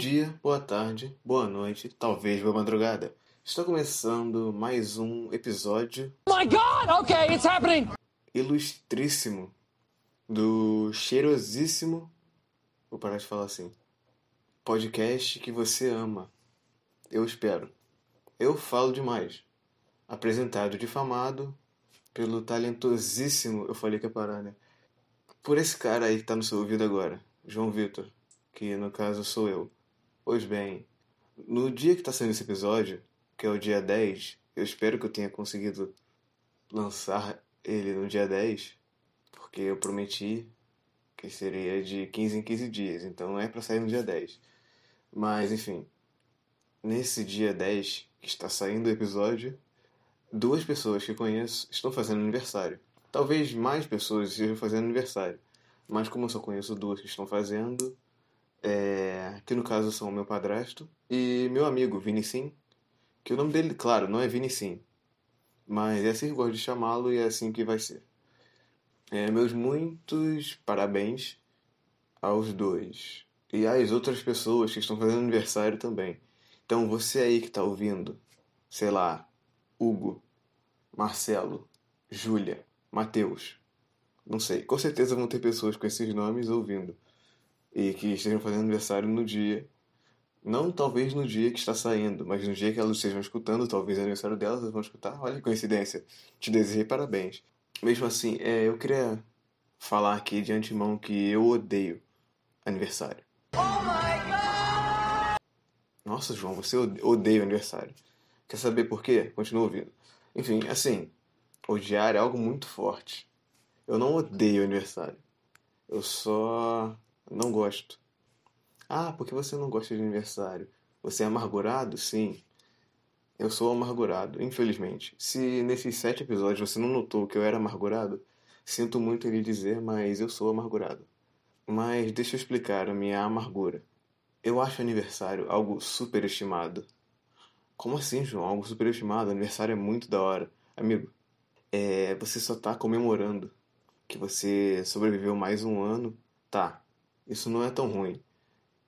Bom dia, boa tarde, boa noite, talvez boa madrugada. Está começando mais um episódio. My God! Okay, it's happening. Ilustríssimo do cheirosíssimo. Vou parar de falar assim. Podcast que você ama. Eu espero. Eu falo demais. Apresentado, difamado pelo talentosíssimo. Eu falei que ia parar, né? Por esse cara aí que tá no seu ouvido agora, João Vitor, que no caso sou eu. Pois bem, no dia que tá saindo esse episódio, que é o dia 10, eu espero que eu tenha conseguido lançar ele no dia 10, porque eu prometi que seria de 15 em 15 dias, então não é para sair no dia 10. Mas enfim, nesse dia 10 que está saindo o episódio, duas pessoas que conheço estão fazendo aniversário. Talvez mais pessoas estejam fazendo aniversário, mas como eu só conheço duas que estão fazendo, é, que no caso são meu padrasto e meu amigo Vinicim, que o nome dele, claro, não é Vinicim, mas é assim que eu gosto de chamá-lo e é assim que vai ser. É, meus muitos parabéns aos dois e às outras pessoas que estão fazendo aniversário também. Então você aí que está ouvindo, sei lá, Hugo, Marcelo, Júlia, Matheus, não sei, com certeza vão ter pessoas com esses nomes ouvindo e que estejam fazendo aniversário no dia. Não talvez no dia que está saindo, mas no dia que elas estejam escutando, talvez é aniversário delas, elas vão escutar. Olha que coincidência. Te desejei parabéns. Mesmo assim, é, eu queria falar aqui de antemão que eu odeio aniversário. Nossa, João, você odeia o aniversário. Quer saber por quê? Continua ouvindo. Enfim, assim, odiar é algo muito forte. Eu não odeio o aniversário. Eu só não gosto. Ah, porque você não gosta de aniversário? Você é amargurado? Sim. Eu sou amargurado, infelizmente. Se nesses sete episódios você não notou que eu era amargurado, sinto muito em lhe dizer, mas eu sou amargurado. Mas deixa eu explicar a minha amargura. Eu acho aniversário algo superestimado. Como assim, João? Algo superestimado? Aniversário é muito da hora. Amigo, é, você só tá comemorando que você sobreviveu mais um ano. Tá, isso não é tão ruim.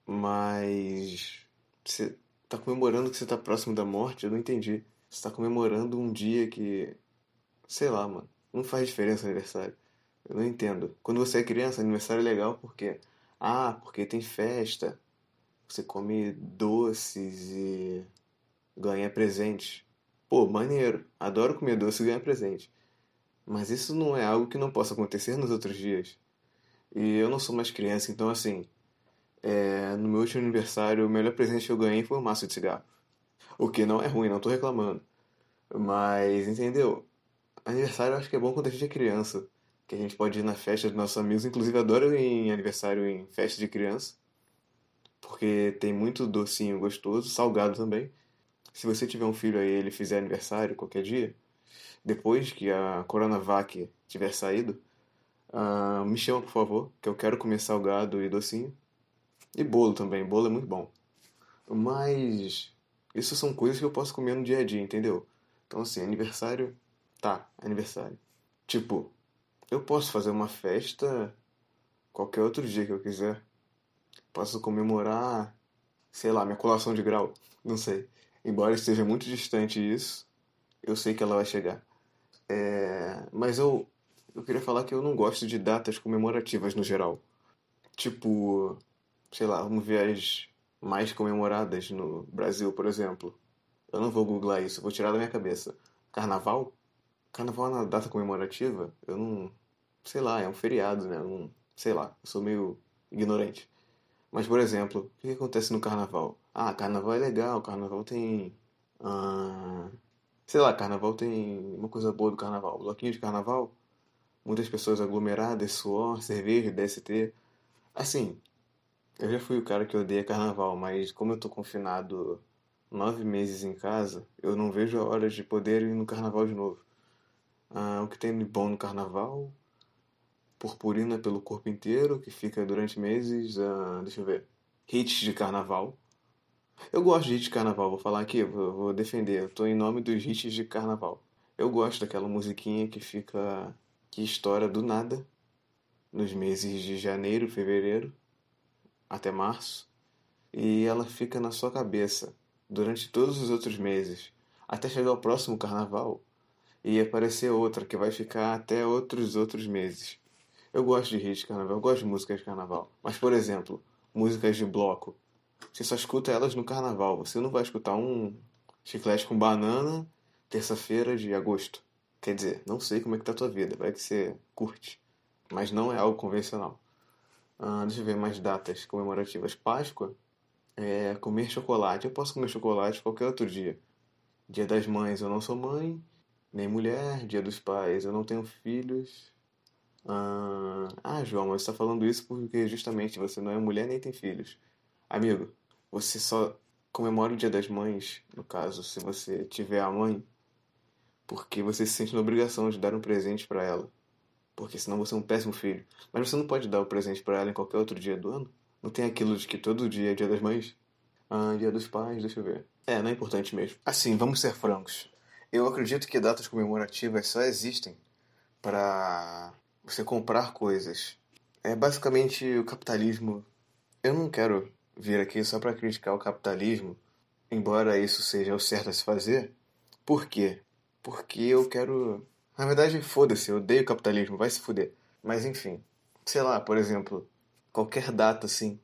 Mas você tá comemorando que você tá próximo da morte? Eu não entendi. Você tá comemorando um dia que. Sei lá, mano. Não faz diferença aniversário. Eu não entendo. Quando você é criança, aniversário é legal porque. Ah, porque tem festa. Você come doces e ganha presente. Pô, maneiro. Adoro comer doce e ganhar presente. Mas isso não é algo que não possa acontecer nos outros dias. E eu não sou mais criança, então assim. É, no meu último aniversário, o melhor presente que eu ganhei foi um maço de cigarro. O que não é ruim, não tô reclamando. Mas, entendeu? Aniversário eu acho que é bom quando a gente é criança. Que a gente pode ir na festa dos nossos amigos. Inclusive, adoro em aniversário em festa de criança. Porque tem muito docinho gostoso, salgado também. Se você tiver um filho aí e ele fizer aniversário qualquer dia, depois que a Coronavac tiver saído, uh, me chama por favor, que eu quero comer salgado e docinho. E bolo também, bolo é muito bom. Mas isso são coisas que eu posso comer no dia a dia, entendeu? Então assim, aniversário, tá, aniversário. Tipo, eu posso fazer uma festa qualquer outro dia que eu quiser. Posso comemorar, sei lá, minha colação de grau, não sei. Embora esteja muito distante isso, eu sei que ela vai chegar. É... Mas eu, eu queria falar que eu não gosto de datas comemorativas no geral. Tipo, sei lá, vamos ver as mais comemoradas no Brasil, por exemplo. Eu não vou googlar isso, vou tirar da minha cabeça. Carnaval? Carnaval é uma data comemorativa? Eu não. Sei lá, é um feriado, né? Não, sei lá, eu sou meio ignorante. Mas, por exemplo, o que acontece no carnaval? Ah, carnaval é legal, carnaval tem. Ah, sei lá, carnaval tem uma coisa boa do carnaval. Bloquinho de carnaval, muitas pessoas aglomeradas, suor, cerveja, DST. Assim, eu já fui o cara que odeia carnaval, mas como eu tô confinado nove meses em casa, eu não vejo a hora de poder ir no carnaval de novo. Ah, o que tem de bom no carnaval? Purpurina pelo corpo inteiro, que fica durante meses. Ah, deixa eu ver. Hits de carnaval. Eu gosto de hits de carnaval, vou falar aqui, vou, vou defender. Eu tô em nome dos hits de carnaval. Eu gosto daquela musiquinha que fica. Que estoura do nada. Nos meses de janeiro, fevereiro, até março. e ela fica na sua cabeça durante todos os outros meses, até chegar o próximo carnaval e aparecer outra que vai ficar até outros outros meses. Eu gosto de hits de carnaval, eu gosto de músicas de carnaval. Mas, por exemplo, músicas de bloco. Você só escuta elas no carnaval. Você não vai escutar um chiclete com banana terça-feira de agosto. Quer dizer, não sei como é que tá a tua vida, vai que você curte. Mas não é algo convencional. Ah, deixa eu ver mais datas comemorativas. Páscoa é comer chocolate. Eu posso comer chocolate qualquer outro dia. Dia das mães eu não sou mãe, nem mulher. Dia dos pais eu não tenho filhos. Ah, ah, João, mas você está falando isso porque justamente você não é mulher nem tem filhos. Amigo, você só comemora o Dia das Mães, no caso, se você tiver a mãe, porque você se sente na obrigação de dar um presente para ela. Porque senão você é um péssimo filho. Mas você não pode dar o presente para ela em qualquer outro dia do ano? Não tem aquilo de que todo dia é Dia das Mães? Ah, Dia dos Pais, deixa eu ver. É, não é importante mesmo. Assim, vamos ser francos. Eu acredito que datas comemorativas só existem para você comprar coisas. É basicamente o capitalismo. Eu não quero vir aqui só para criticar o capitalismo, embora isso seja o certo a se fazer. Por quê? Porque eu quero. Na verdade, foda-se, eu odeio capitalismo, vai se fuder. Mas enfim, sei lá, por exemplo, qualquer data assim.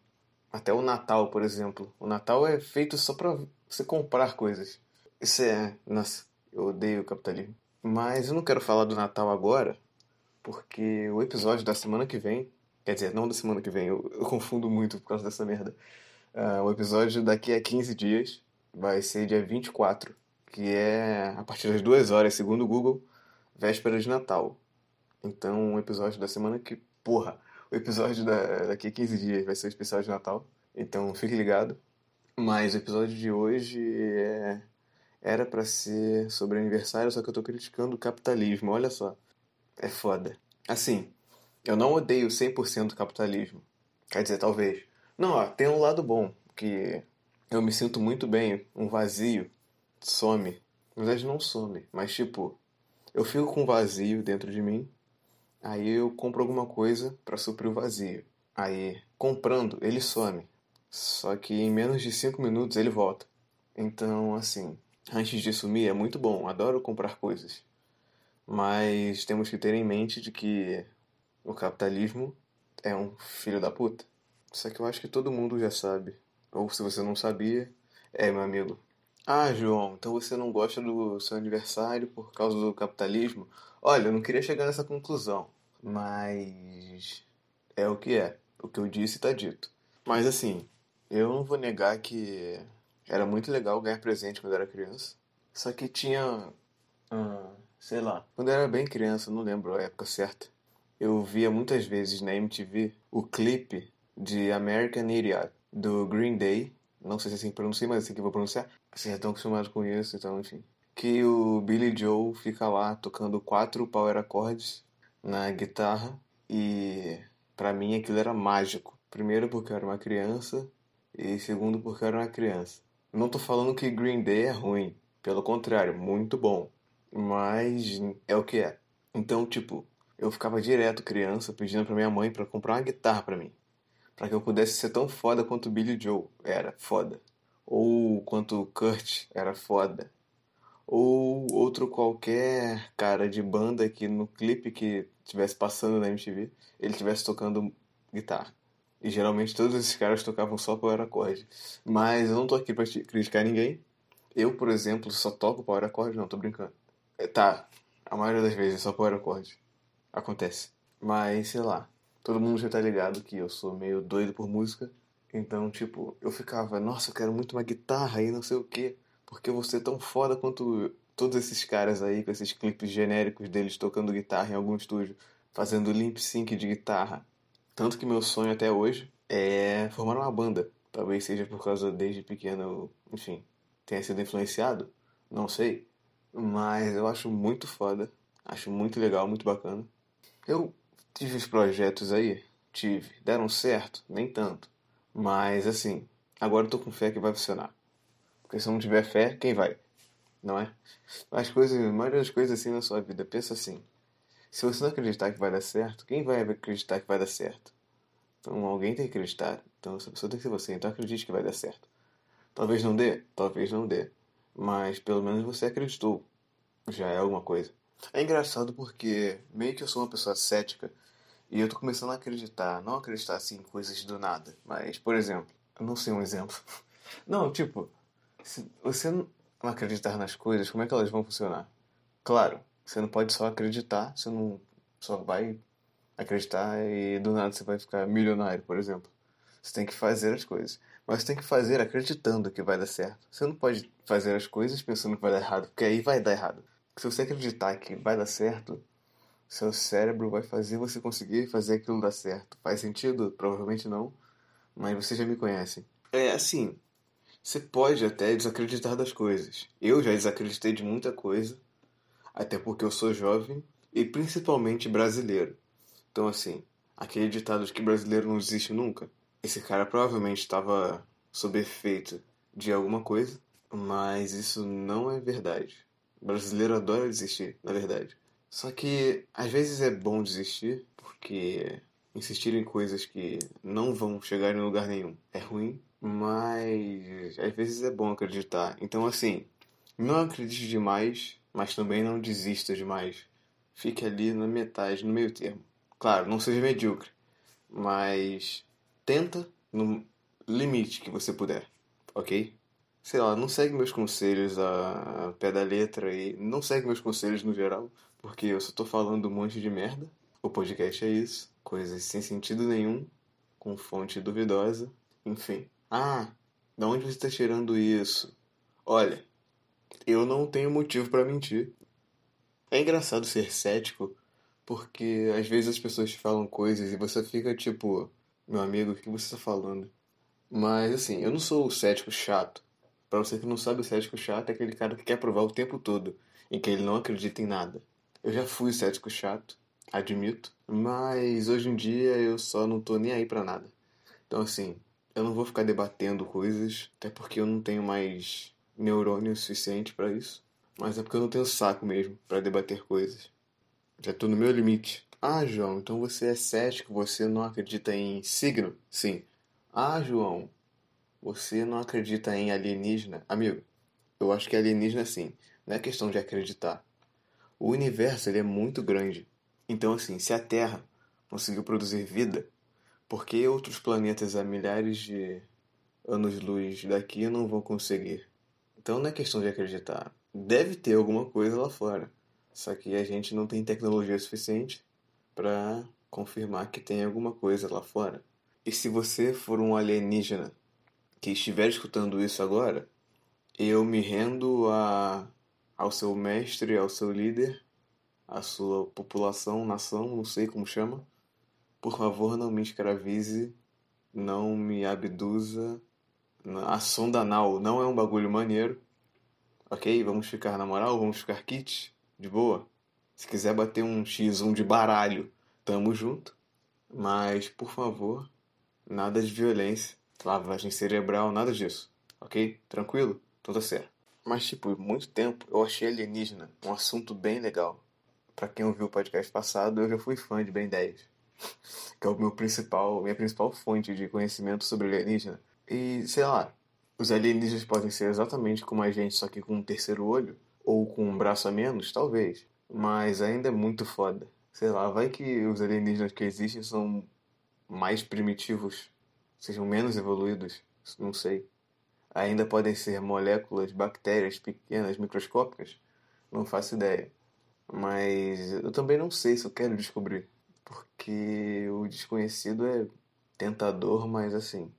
Até o Natal, por exemplo. O Natal é feito só pra você comprar coisas. Isso é. Nossa, eu odeio o capitalismo. Mas eu não quero falar do Natal agora, porque o episódio da semana que vem, quer dizer, não da semana que vem, eu, eu confundo muito por causa dessa merda. Uh, o episódio daqui a 15 dias vai ser dia 24, que é a partir das 2 horas, segundo o Google, véspera de Natal. Então, o episódio da semana que. Porra! O episódio da, daqui a 15 dias vai ser o especial de Natal. Então, fique ligado. Mas o episódio de hoje é, era para ser sobre aniversário, só que eu tô criticando o capitalismo. Olha só é foda. Assim, eu não odeio 100% o capitalismo. Quer dizer, talvez. Não, ó, tem um lado bom, que eu me sinto muito bem, um vazio some. Na verdade não some, mas tipo, eu fico com um vazio dentro de mim, aí eu compro alguma coisa para suprir o vazio. Aí, comprando, ele some. Só que em menos de 5 minutos ele volta. Então, assim, antes de sumir é muito bom, adoro comprar coisas. Mas temos que ter em mente de que o capitalismo é um filho da puta. Isso que eu acho que todo mundo já sabe. Ou se você não sabia, é meu amigo. Ah, João, então você não gosta do seu aniversário por causa do capitalismo? Olha, eu não queria chegar nessa conclusão, mas é o que é. O que eu disse está dito. Mas assim, eu não vou negar que era muito legal ganhar presente quando era criança. Só que tinha. Hum, sei lá, quando eu era bem criança, não lembro a época certa, eu via muitas vezes na MTV o clipe de American Idiot, do Green Day, não sei se é assim que pronuncia, mas é assim que eu vou pronunciar, vocês já estão acostumados com isso, então enfim. Que o Billy Joe fica lá tocando quatro power accords na guitarra e para mim aquilo era mágico. Primeiro porque eu era uma criança e segundo porque eu era uma criança. Não tô falando que Green Day é ruim, pelo contrário, muito bom. Mas é o que é. Então, tipo, eu ficava direto criança pedindo pra minha mãe para comprar uma guitarra para mim. Para que eu pudesse ser tão foda quanto Billy Joe era foda. Ou quanto Kurt era foda. Ou outro qualquer cara de banda que no clipe que tivesse passando na MTV, ele estivesse tocando guitarra. E geralmente todos esses caras tocavam só power acorde. Mas eu não tô aqui pra criticar ninguém. Eu, por exemplo, só toco power acorde, não, tô brincando. É, tá, a maioria das vezes é só power acorde. Acontece. Mas, sei lá, todo mundo já tá ligado que eu sou meio doido por música. Então, tipo, eu ficava, nossa, eu quero muito uma guitarra e não sei o quê. Porque eu vou ser tão foda quanto todos esses caras aí, com esses clipes genéricos deles tocando guitarra em algum estúdio, fazendo limp sync de guitarra. Tanto que meu sonho até hoje é formar uma banda. Talvez seja por causa desde pequeno, enfim, tenha sido influenciado, não sei. Mas eu acho muito foda. Acho muito legal, muito bacana. Eu tive os projetos aí, tive. Deram certo? Nem tanto. Mas assim, agora eu tô com fé que vai funcionar. Porque se eu não tiver fé, quem vai? Não é? As coisas, a maioria das coisas assim na sua vida, pensa assim. Se você não acreditar que vai dar certo, quem vai acreditar que vai dar certo? Então alguém tem que acreditar. Então essa pessoa tem que ser você. Então acredite que vai dar certo. Talvez não dê, talvez não dê. Mas pelo menos você acreditou. Já é alguma coisa. É engraçado porque meio que eu sou uma pessoa cética e eu tô começando a acreditar. Não acreditar assim em coisas do nada. Mas, por exemplo, eu não sei um exemplo. Não, tipo, se você não acreditar nas coisas, como é que elas vão funcionar? Claro, você não pode só acreditar, você não só vai acreditar e do nada você vai ficar milionário, por exemplo. Você tem que fazer as coisas. Mas você tem que fazer acreditando que vai dar certo. Você não pode fazer as coisas pensando que vai dar errado, porque aí vai dar errado. Se você acreditar que vai dar certo, seu cérebro vai fazer você conseguir fazer aquilo dar certo. Faz sentido? Provavelmente não, mas vocês já me conhecem. É assim, você pode até desacreditar das coisas. Eu já desacreditei de muita coisa, até porque eu sou jovem e principalmente brasileiro. Então, assim, aquele ditado de que brasileiro não existe nunca, esse cara provavelmente estava sob efeito de alguma coisa, mas isso não é verdade. O brasileiro adora desistir, na verdade. Só que às vezes é bom desistir, porque insistir em coisas que não vão chegar em lugar nenhum é ruim, mas às vezes é bom acreditar. Então, assim, não acredite demais, mas também não desista demais. Fique ali na metade, no meio termo. Claro, não seja medíocre, mas tenta no limite que você puder, ok? Sei lá, não segue meus conselhos a pé da letra e não segue meus conselhos no geral, porque eu só tô falando um monte de merda. O podcast é isso, coisas sem sentido nenhum, com fonte duvidosa, enfim. Ah, de onde você está tirando isso? Olha, eu não tenho motivo para mentir. É engraçado ser cético porque às vezes as pessoas te falam coisas e você fica tipo, meu amigo, o que você está falando? Mas assim, eu não sou o cético chato. Para você que não sabe, o cético chato é aquele cara que quer provar o tempo todo em que ele não acredita em nada. Eu já fui cético chato, admito, mas hoje em dia eu só não tô nem aí para nada. Então assim, eu não vou ficar debatendo coisas, até porque eu não tenho mais neurônio suficiente para isso. Mas é porque eu não tenho saco mesmo para debater coisas. Já tô no meu limite. Ah, João, então você é cético, você não acredita em signo? Sim. Ah, João, você não acredita em alienígena? Amigo, eu acho que alienígena sim. Não é questão de acreditar. O universo ele é muito grande. Então, assim, se a Terra conseguiu produzir vida, por que outros planetas a milhares de anos-luz daqui não vão conseguir? Então não é questão de acreditar. Deve ter alguma coisa lá fora. Só que a gente não tem tecnologia suficiente para confirmar que tem alguma coisa lá fora. E se você for um alienígena que estiver escutando isso agora, eu me rendo a, ao seu mestre, ao seu líder, à sua população, nação, não sei como chama. Por favor, não me escravize, não me abduza. A sonda anal não é um bagulho maneiro. Ok? Vamos ficar na moral, vamos ficar kits de boa. Se quiser bater um X1 de baralho, tamo junto. Mas, por favor, nada de violência, lavagem cerebral, nada disso. Ok? Tranquilo? Então tá certo. Mas, tipo, muito tempo eu achei alienígena um assunto bem legal. Para quem ouviu o podcast passado, eu já fui fã de Ben 10. que é o meu principal, minha principal fonte de conhecimento sobre alienígena. E, sei lá, os alienígenas podem ser exatamente como a gente, só que com um terceiro olho ou com um braço a menos, talvez. Mas ainda é muito foda. Sei lá, vai que os alienígenas que existem são mais primitivos, sejam menos evoluídos, não sei. Ainda podem ser moléculas, bactérias pequenas, microscópicas, não faço ideia. Mas eu também não sei se eu quero descobrir, porque o desconhecido é tentador, mas assim,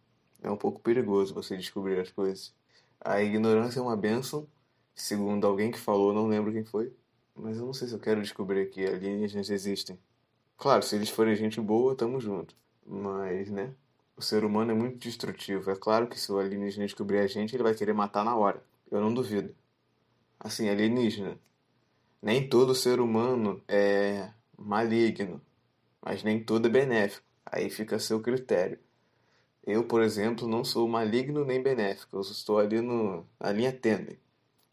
é um pouco perigoso você descobrir as coisas. A ignorância é uma benção segundo alguém que falou, não lembro quem foi, mas eu não sei se eu quero descobrir que alienígenas existem. Claro, se eles forem gente boa, tamo junto. Mas, né? O ser humano é muito destrutivo. É claro que se o alienígena descobrir a gente, ele vai querer matar na hora. Eu não duvido. Assim, alienígena. Nem todo ser humano é maligno, mas nem todo é benéfico. Aí fica a seu critério. Eu, por exemplo, não sou maligno nem benéfico. Eu estou ali no, na linha tênue.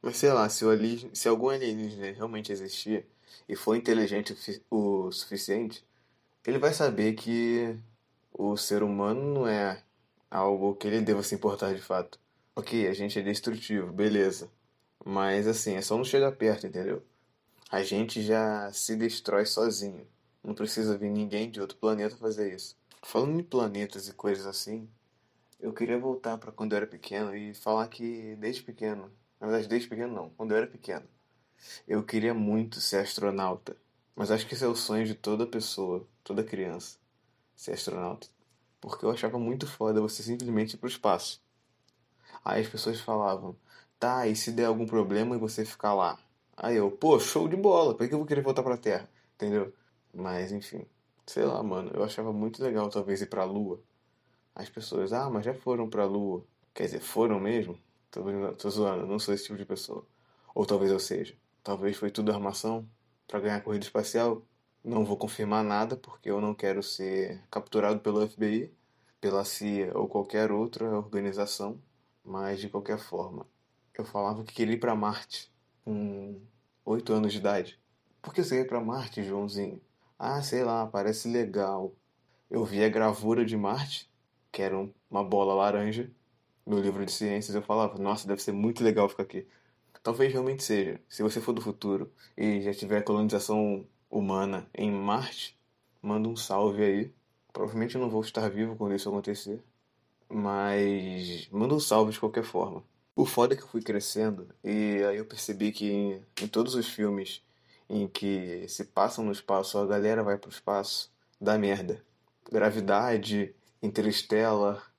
Mas sei lá, se, o alienígena, se algum alienígena realmente existir e for inteligente o suficiente, ele vai saber que o ser humano não é algo que ele deva se importar de fato. Ok, a gente é destrutivo, beleza. Mas assim, é só não chegar perto, entendeu? A gente já se destrói sozinho. Não precisa vir ninguém de outro planeta fazer isso. Falando em planetas e coisas assim, eu queria voltar para quando eu era pequeno e falar que desde pequeno, na verdade desde pequeno não, quando eu era pequeno, eu queria muito ser astronauta. Mas acho que esse é o sonho de toda pessoa, toda criança, ser astronauta. Porque eu achava muito foda você simplesmente ir pro espaço. Aí as pessoas falavam, tá, e se der algum problema e você ficar lá? Aí eu, pô, show de bola, por que eu vou querer voltar pra Terra? Entendeu? Mas enfim, sei lá, mano, eu achava muito legal talvez ir pra Lua. As pessoas, ah, mas já foram pra Lua. Quer dizer, foram mesmo? Tô, tô zoando, não sou esse tipo de pessoa. Ou talvez eu seja. Talvez foi tudo armação para ganhar corrida espacial. Não vou confirmar nada porque eu não quero ser capturado pelo FBI, pela CIA ou qualquer outra organização. Mas de qualquer forma, eu falava que queria ir para Marte com 8 anos de idade. Por que você ia para Marte, Joãozinho? Ah, sei lá, parece legal. Eu vi a gravura de Marte, que era uma bola laranja, no livro de ciências. Eu falava, nossa, deve ser muito legal ficar aqui. Talvez realmente seja. Se você for do futuro e já tiver colonização humana em Marte, manda um salve aí. Provavelmente eu não vou estar vivo quando isso acontecer. Mas manda um salve de qualquer forma. O foda é que eu fui crescendo e aí eu percebi que em, em todos os filmes em que se passam no espaço, a galera vai pro espaço, dá merda. Gravidade, Interstellar,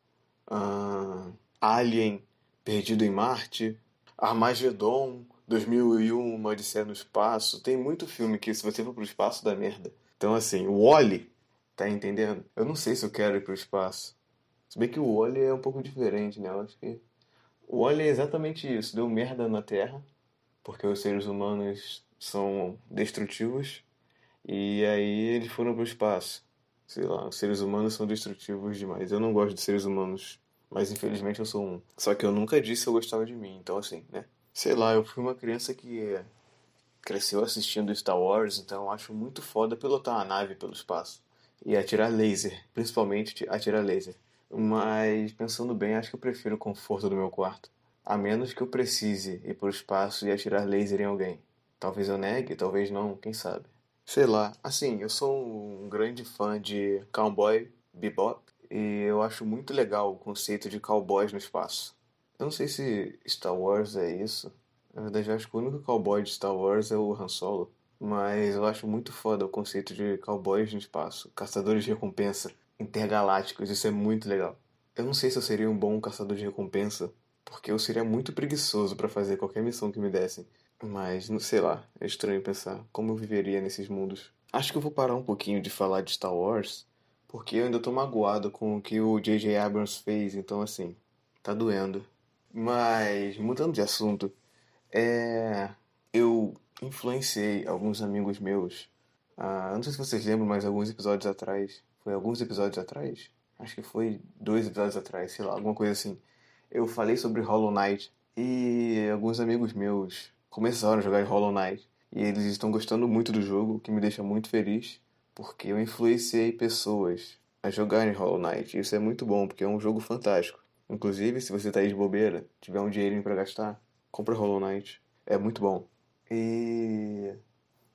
uh, Alien, Perdido em Marte, Armagedon, 2001, Uma Odisseia no Espaço. Tem muito filme que se você for pro espaço dá merda. Então assim, o Wally, tá entendendo? Eu não sei se eu quero ir pro espaço. Se bem que o Wally é um pouco diferente, né? Eu acho que o Wally é exatamente isso. Deu merda na Terra, porque os seres humanos são destrutivos. E aí eles foram pro espaço. Sei lá, os seres humanos são destrutivos demais. Eu não gosto de seres humanos mas infelizmente eu sou um. Só que eu nunca disse que eu gostava de mim, então assim, né? Sei lá, eu fui uma criança que cresceu assistindo Star Wars, então acho muito foda pilotar uma nave pelo espaço. E atirar laser, principalmente atirar laser. Mas pensando bem, acho que eu prefiro o conforto do meu quarto. A menos que eu precise ir pro espaço e atirar laser em alguém. Talvez eu negue, talvez não, quem sabe. Sei lá, assim, eu sou um grande fã de Cowboy Bebop e eu acho muito legal o conceito de cowboys no espaço. Eu não sei se Star Wars é isso. Na verdade, eu acho que o único cowboy de Star Wars é o Han Solo. Mas eu acho muito foda o conceito de cowboys no espaço, caçadores de recompensa intergalácticos. Isso é muito legal. Eu não sei se eu seria um bom caçador de recompensa, porque eu seria muito preguiçoso para fazer qualquer missão que me dessem. Mas, não sei lá, é estranho pensar como eu viveria nesses mundos. Acho que eu vou parar um pouquinho de falar de Star Wars porque eu ainda tô magoado com o que o J.J. Abrams fez, então assim, tá doendo. Mas, mudando de assunto, é... eu influenciei alguns amigos meus. Ah, não sei se vocês lembram, mas alguns episódios atrás. Foi alguns episódios atrás? Acho que foi dois episódios atrás, sei lá, alguma coisa assim. Eu falei sobre Hollow Knight e alguns amigos meus começaram a jogar Hollow Knight. E eles estão gostando muito do jogo, o que me deixa muito feliz porque eu influenciei pessoas a jogarem Hollow Knight. Isso é muito bom, porque é um jogo fantástico. Inclusive, se você tá aí de bobeira, tiver um dinheirinho para gastar, compra Hollow Knight. É muito bom. E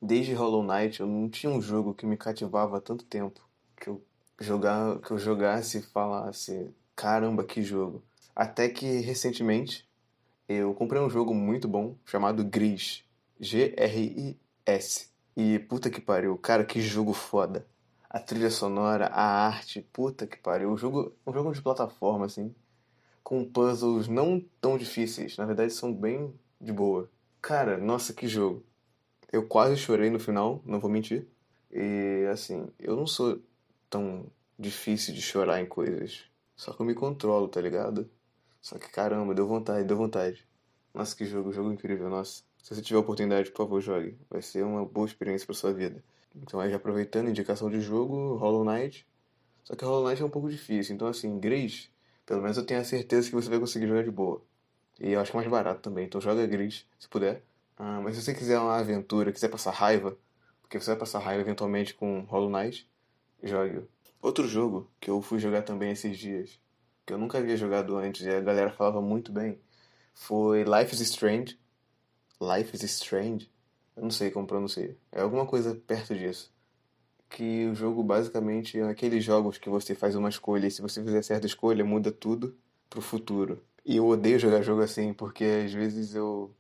desde Hollow Knight eu não tinha um jogo que me cativava há tanto tempo que eu jogar que eu jogasse e falasse caramba que jogo. Até que recentemente eu comprei um jogo muito bom chamado Gris, G R I S. E puta que pariu, cara, que jogo foda. A trilha sonora, a arte, puta que pariu. O jogo, um jogo de plataforma, assim, com puzzles não tão difíceis, na verdade são bem de boa. Cara, nossa, que jogo. Eu quase chorei no final, não vou mentir. E assim, eu não sou tão difícil de chorar em coisas. Só que eu me controlo, tá ligado? Só que caramba, deu vontade, deu vontade. Nossa, que jogo, jogo incrível, nossa. Se você tiver oportunidade, por favor, jogue. Vai ser uma boa experiência para sua vida. Então, aí, aproveitando, indicação de jogo, Hollow Knight. Só que Hollow Knight é um pouco difícil. Então, assim, Gris, pelo menos eu tenho a certeza que você vai conseguir jogar de boa. E eu acho que é mais barato também. Então, joga Gris, se puder. Ah, mas se você quiser uma aventura, quiser passar raiva, porque você vai passar raiva eventualmente com Hollow Knight, jogue. Outro jogo que eu fui jogar também esses dias, que eu nunca havia jogado antes e a galera falava muito bem, foi Life is Strange. Life is Strange? Eu não sei como pronunciar. É alguma coisa perto disso. Que o jogo basicamente é aqueles jogos que você faz uma escolha e se você fizer certa escolha muda tudo pro futuro. E eu odeio jogar jogo assim, porque às vezes eu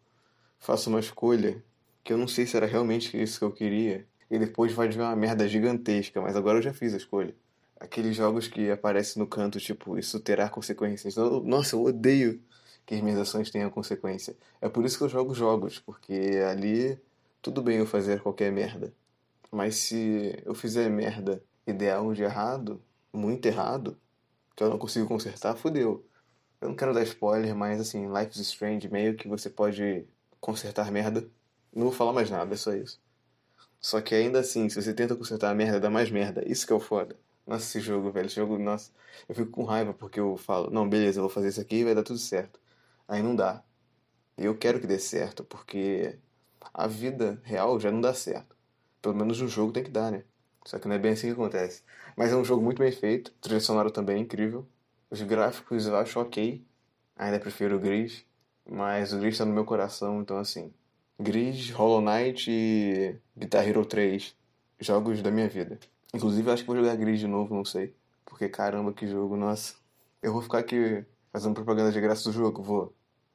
faço uma escolha que eu não sei se era realmente isso que eu queria. E depois vai vir uma merda gigantesca, mas agora eu já fiz a escolha aqueles jogos que aparecem no canto, tipo, isso terá consequências. Nossa, eu odeio que as minhas ações tenham consequência. É por isso que eu jogo jogos, porque ali tudo bem eu fazer qualquer merda. Mas se eu fizer merda e der algo de errado, muito errado, que eu não consigo consertar, fudeu. Eu não quero dar spoiler, mas assim, Life is Strange, meio que você pode consertar merda. Não vou falar mais nada, é só isso. Só que ainda assim, se você tenta consertar a merda, dá mais merda. Isso que é o foda. Nossa, esse jogo, velho. Esse jogo, nossa. Eu fico com raiva porque eu falo, não, beleza, eu vou fazer isso aqui e vai dar tudo certo. Aí não dá. E eu quero que dê certo, porque a vida real já não dá certo. Pelo menos no jogo tem que dar, né? Só que não é bem assim que acontece. Mas é um jogo muito bem feito. trilha sonora também é incrível. Os gráficos eu acho ok. Ainda prefiro o Gris. Mas o Gris tá no meu coração, então assim. Gris, Hollow Knight e Guitar Hero 3. Jogos da minha vida. Inclusive, acho que vou jogar Gris de novo, não sei. Porque caramba, que jogo, nossa. Eu vou ficar aqui fazendo propaganda de graça do jogo, vou.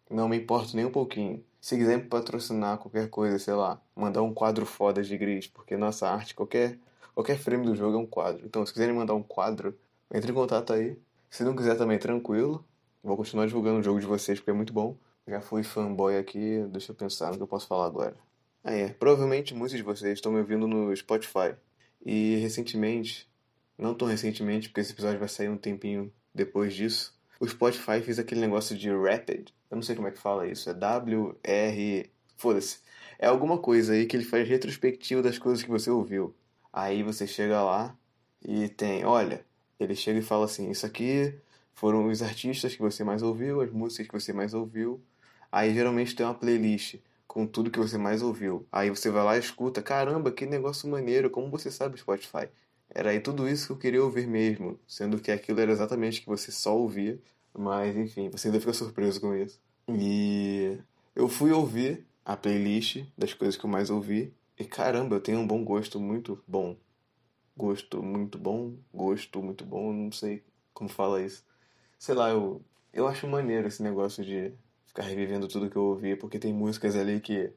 Não me importo nem um pouquinho. Se quiser patrocinar qualquer coisa, sei lá, mandar um quadro foda de Gris, porque nossa arte, qualquer, qualquer frame do jogo é um quadro. Então, se quiserem mandar um quadro, entre em contato aí. Se não quiser também, tranquilo. Vou continuar divulgando o jogo de vocês, porque é muito bom. Já fui fanboy aqui, deixa eu pensar no que eu posso falar agora. Ah, é. Provavelmente muitos de vocês estão me ouvindo no Spotify. E recentemente, não tão recentemente, porque esse episódio vai sair um tempinho depois disso, o Spotify fez aquele negócio de Rapid. Eu não sei como é que fala isso. É W-R. Foda-se. É alguma coisa aí que ele faz retrospectiva das coisas que você ouviu. Aí você chega lá e tem, olha, ele chega e fala assim: Isso aqui foram os artistas que você mais ouviu, as músicas que você mais ouviu. Aí geralmente tem uma playlist com tudo que você mais ouviu. Aí você vai lá e escuta, caramba, que negócio maneiro, como você sabe o Spotify? Era aí tudo isso que eu queria ouvir mesmo, sendo que aquilo era exatamente o que você só ouvia, mas enfim, você ainda fica surpreso com isso. E eu fui ouvir a playlist das coisas que eu mais ouvi, e caramba, eu tenho um bom gosto muito bom. Gosto muito bom, gosto muito bom, não sei como fala isso. Sei lá, eu, eu acho maneiro esse negócio de ficar revivendo tudo que eu ouvi, porque tem músicas ali que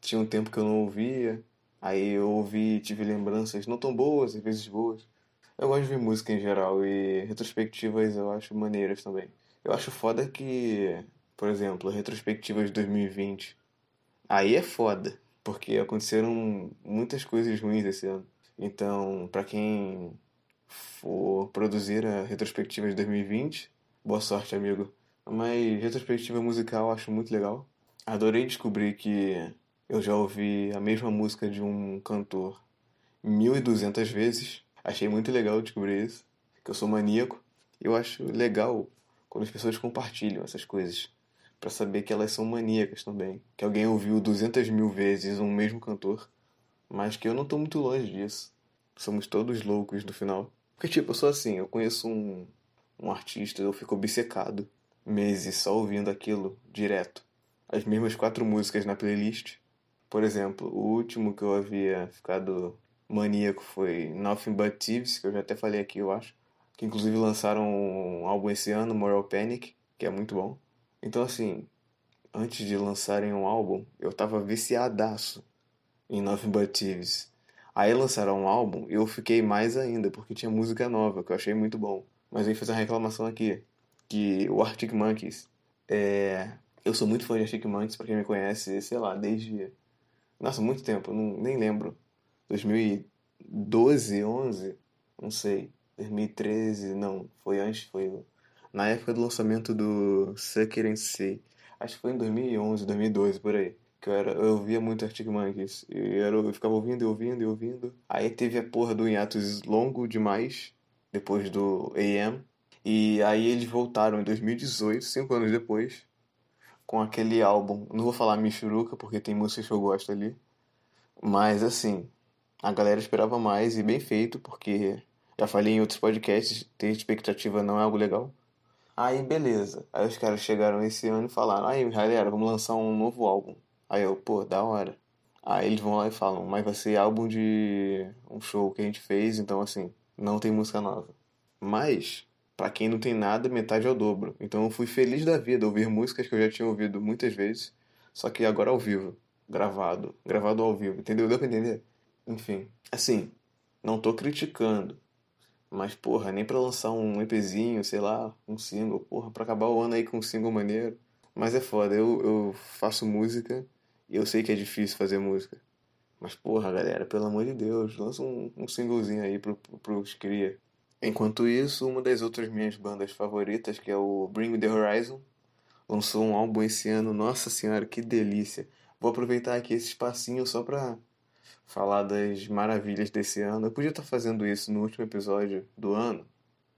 tinha um tempo que eu não ouvia, aí eu ouvi tive lembranças não tão boas, às vezes boas. Eu gosto de ouvir música em geral e retrospectivas eu acho maneiras também. Eu acho foda que, por exemplo, retrospectivas de 2020, aí é foda, porque aconteceram muitas coisas ruins esse ano. Então, para quem for produzir a retrospectiva de 2020, boa sorte, amigo. Mas retrospectiva musical eu acho muito legal. Adorei descobrir que eu já ouvi a mesma música de um cantor 1200 vezes. Achei muito legal descobrir isso. Que eu sou maníaco. Eu acho legal quando as pessoas compartilham essas coisas. para saber que elas são maníacas também. Que alguém ouviu 200 mil vezes um mesmo cantor. Mas que eu não tô muito longe disso. Somos todos loucos no final. Porque, tipo, eu sou assim. Eu conheço um, um artista, eu fico obcecado meses só ouvindo aquilo direto. As mesmas quatro músicas na playlist. Por exemplo, o último que eu havia ficado maníaco foi Nothing But Thieves, que eu já até falei aqui, eu acho. Que inclusive lançaram um álbum esse ano, Moral Panic, que é muito bom. Então, assim, antes de lançarem um álbum, eu tava viciadaço em Nothing But Thieves. Aí lançaram um álbum e eu fiquei mais ainda, porque tinha música nova, que eu achei muito bom. Mas eu fazer uma reclamação aqui que o Arctic Monkeys é... Eu sou muito fã de Arctic Monkeys, pra quem me conhece, sei lá, desde... Nossa, muito tempo, não, nem lembro. 2012, 11, não sei. 2013, não, foi antes, foi na época do lançamento do Sucker and See. Acho que foi em 2011, 2012, por aí. Que eu, era, eu ouvia muito Arctic Monkeys. E era, eu ficava ouvindo, ouvindo, e ouvindo. Aí teve a porra do hiatus longo demais, depois do AM. E aí eles voltaram em 2018, cinco anos depois, com aquele álbum. Não vou falar Michuruca, porque tem músicas que eu gosto ali. Mas assim, a galera esperava mais e bem feito, porque Já falei em outros podcasts, ter expectativa não é algo legal. Aí, beleza. Aí os caras chegaram esse ano e falaram: aí, galera, vamos lançar um novo álbum. Aí eu, pô, da hora. Aí eles vão lá e falam: mas vai ser álbum de um show que a gente fez, então assim, não tem música nova. Mas, para quem não tem nada, metade é o dobro. Então eu fui feliz da vida ouvir músicas que eu já tinha ouvido muitas vezes, só que agora ao vivo, gravado, gravado ao vivo, entendeu? Deu pra entender? Enfim, assim, não tô criticando. Mas, porra, nem pra lançar um EPzinho, sei lá, um single, porra, pra acabar o ano aí com um single maneiro. Mas é foda, eu, eu faço música e eu sei que é difícil fazer música. Mas, porra, galera, pelo amor de Deus, lança um, um singlezinho aí pro, pro, pros cria. Enquanto isso, uma das outras minhas bandas favoritas, que é o Bring Me The Horizon, lançou um álbum esse ano. Nossa senhora, que delícia! Vou aproveitar aqui esse espacinho só pra falar das maravilhas desse ano. Eu podia estar fazendo isso no último episódio do ano,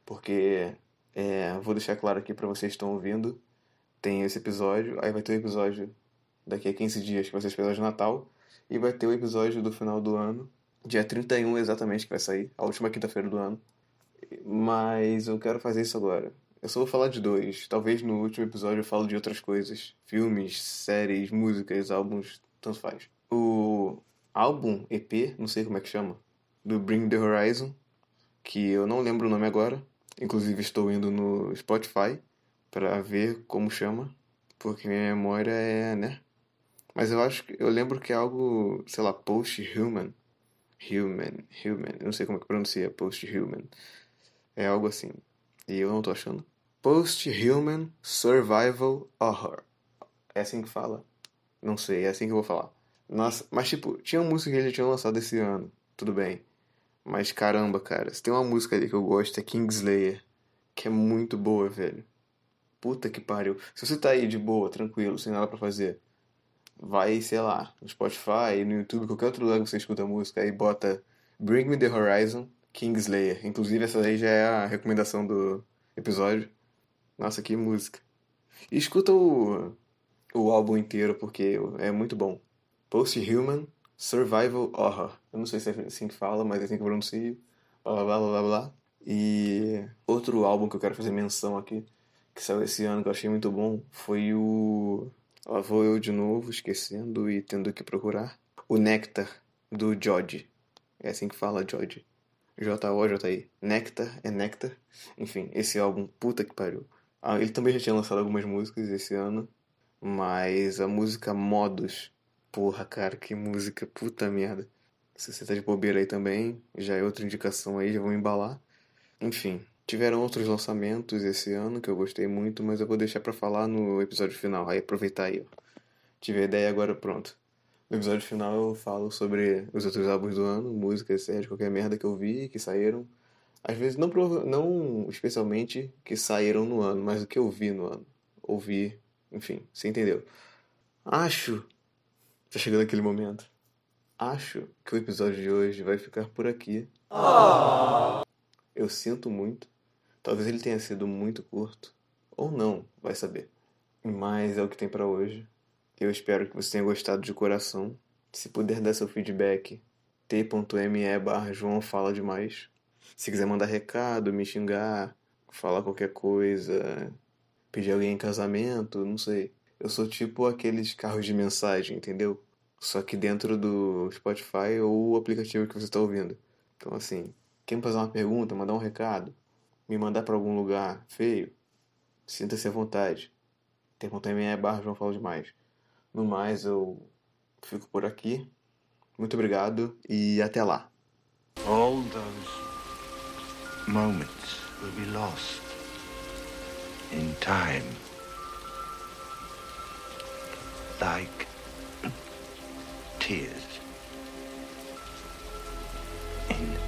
porque é, vou deixar claro aqui para vocês que estão ouvindo. Tem esse episódio, aí vai ter o episódio daqui a 15 dias, que vai ser o episódio de Natal, e vai ter o episódio do final do ano, dia 31 exatamente que vai sair, a última quinta-feira do ano. Mas eu quero fazer isso agora. Eu só vou falar de dois. Talvez no último episódio eu falo de outras coisas. Filmes, séries, músicas, álbuns, tanto faz. O álbum, EP, não sei como é que chama, do Bring the Horizon, que eu não lembro o nome agora. Inclusive estou indo no Spotify para ver como chama, porque minha memória é, né? Mas eu acho que eu lembro que é algo, sei lá, post-human. Human, human, eu não sei como é que pronuncia post-human. É algo assim. E eu não tô achando. Post-human survival horror. É assim que fala? Não sei, é assim que eu vou falar. Nossa, mas tipo, tinha uma música que ele tinha lançado esse ano, tudo bem. Mas caramba, cara, se tem uma música ali que eu gosto é Kingslayer, que é muito boa, velho. Puta que pariu. Se você tá aí de boa, tranquilo, sem nada para fazer, vai, sei lá, no Spotify, no YouTube, qualquer outro lugar que você escuta música, aí bota Bring Me The Horizon, Kingslayer. Inclusive essa aí já é a recomendação do episódio. Nossa, que música. E escuta o, o álbum inteiro, porque é muito bom. Post-Human Survival Horror. Eu não sei se é assim que fala, mas é assim que pronuncio. Blá blá blá blá blá. E outro álbum que eu quero fazer menção aqui, que saiu esse ano, que eu achei muito bom, foi o. Lá vou eu de novo, esquecendo e tendo que procurar. O Nectar, do Jodie. É assim que fala, Jodie. J-O-J-I. Nectar é Nectar. Enfim, esse álbum, puta que pariu. Ah, ele também já tinha lançado algumas músicas esse ano, mas a música Modos Porra, cara, que música, puta merda. Se você tá de bobeira aí também, já é outra indicação aí, já vou embalar. Enfim, tiveram outros lançamentos esse ano que eu gostei muito, mas eu vou deixar para falar no episódio final. Aí aproveitar aí, ó. Tive a ideia agora, pronto. No episódio final eu falo sobre os outros álbuns do ano, músicas, séries, qualquer merda que eu vi, que saíram. Às vezes não, não especialmente que saíram no ano, mas o que eu vi no ano. Ouvi, enfim, você entendeu. Acho Tá chegando aquele momento. Acho que o episódio de hoje vai ficar por aqui. Oh. Eu sinto muito. Talvez ele tenha sido muito curto. Ou não, vai saber. Mas é o que tem para hoje. Eu espero que você tenha gostado de coração. Se puder dar seu feedback, t.me barra João Fala Demais. Se quiser mandar recado, me xingar, falar qualquer coisa, pedir alguém em casamento, não sei. Eu sou tipo aqueles carros de mensagem, entendeu? Só que dentro do Spotify ou o aplicativo que você está ouvindo. Então, assim, quer me fazer uma pergunta, mandar um recado, me mandar para algum lugar feio, sinta-se à vontade. Tem conta minha barra João Falo Demais. No mais, eu fico por aqui. Muito obrigado e até lá. All those moments will be lost in time. Like tears in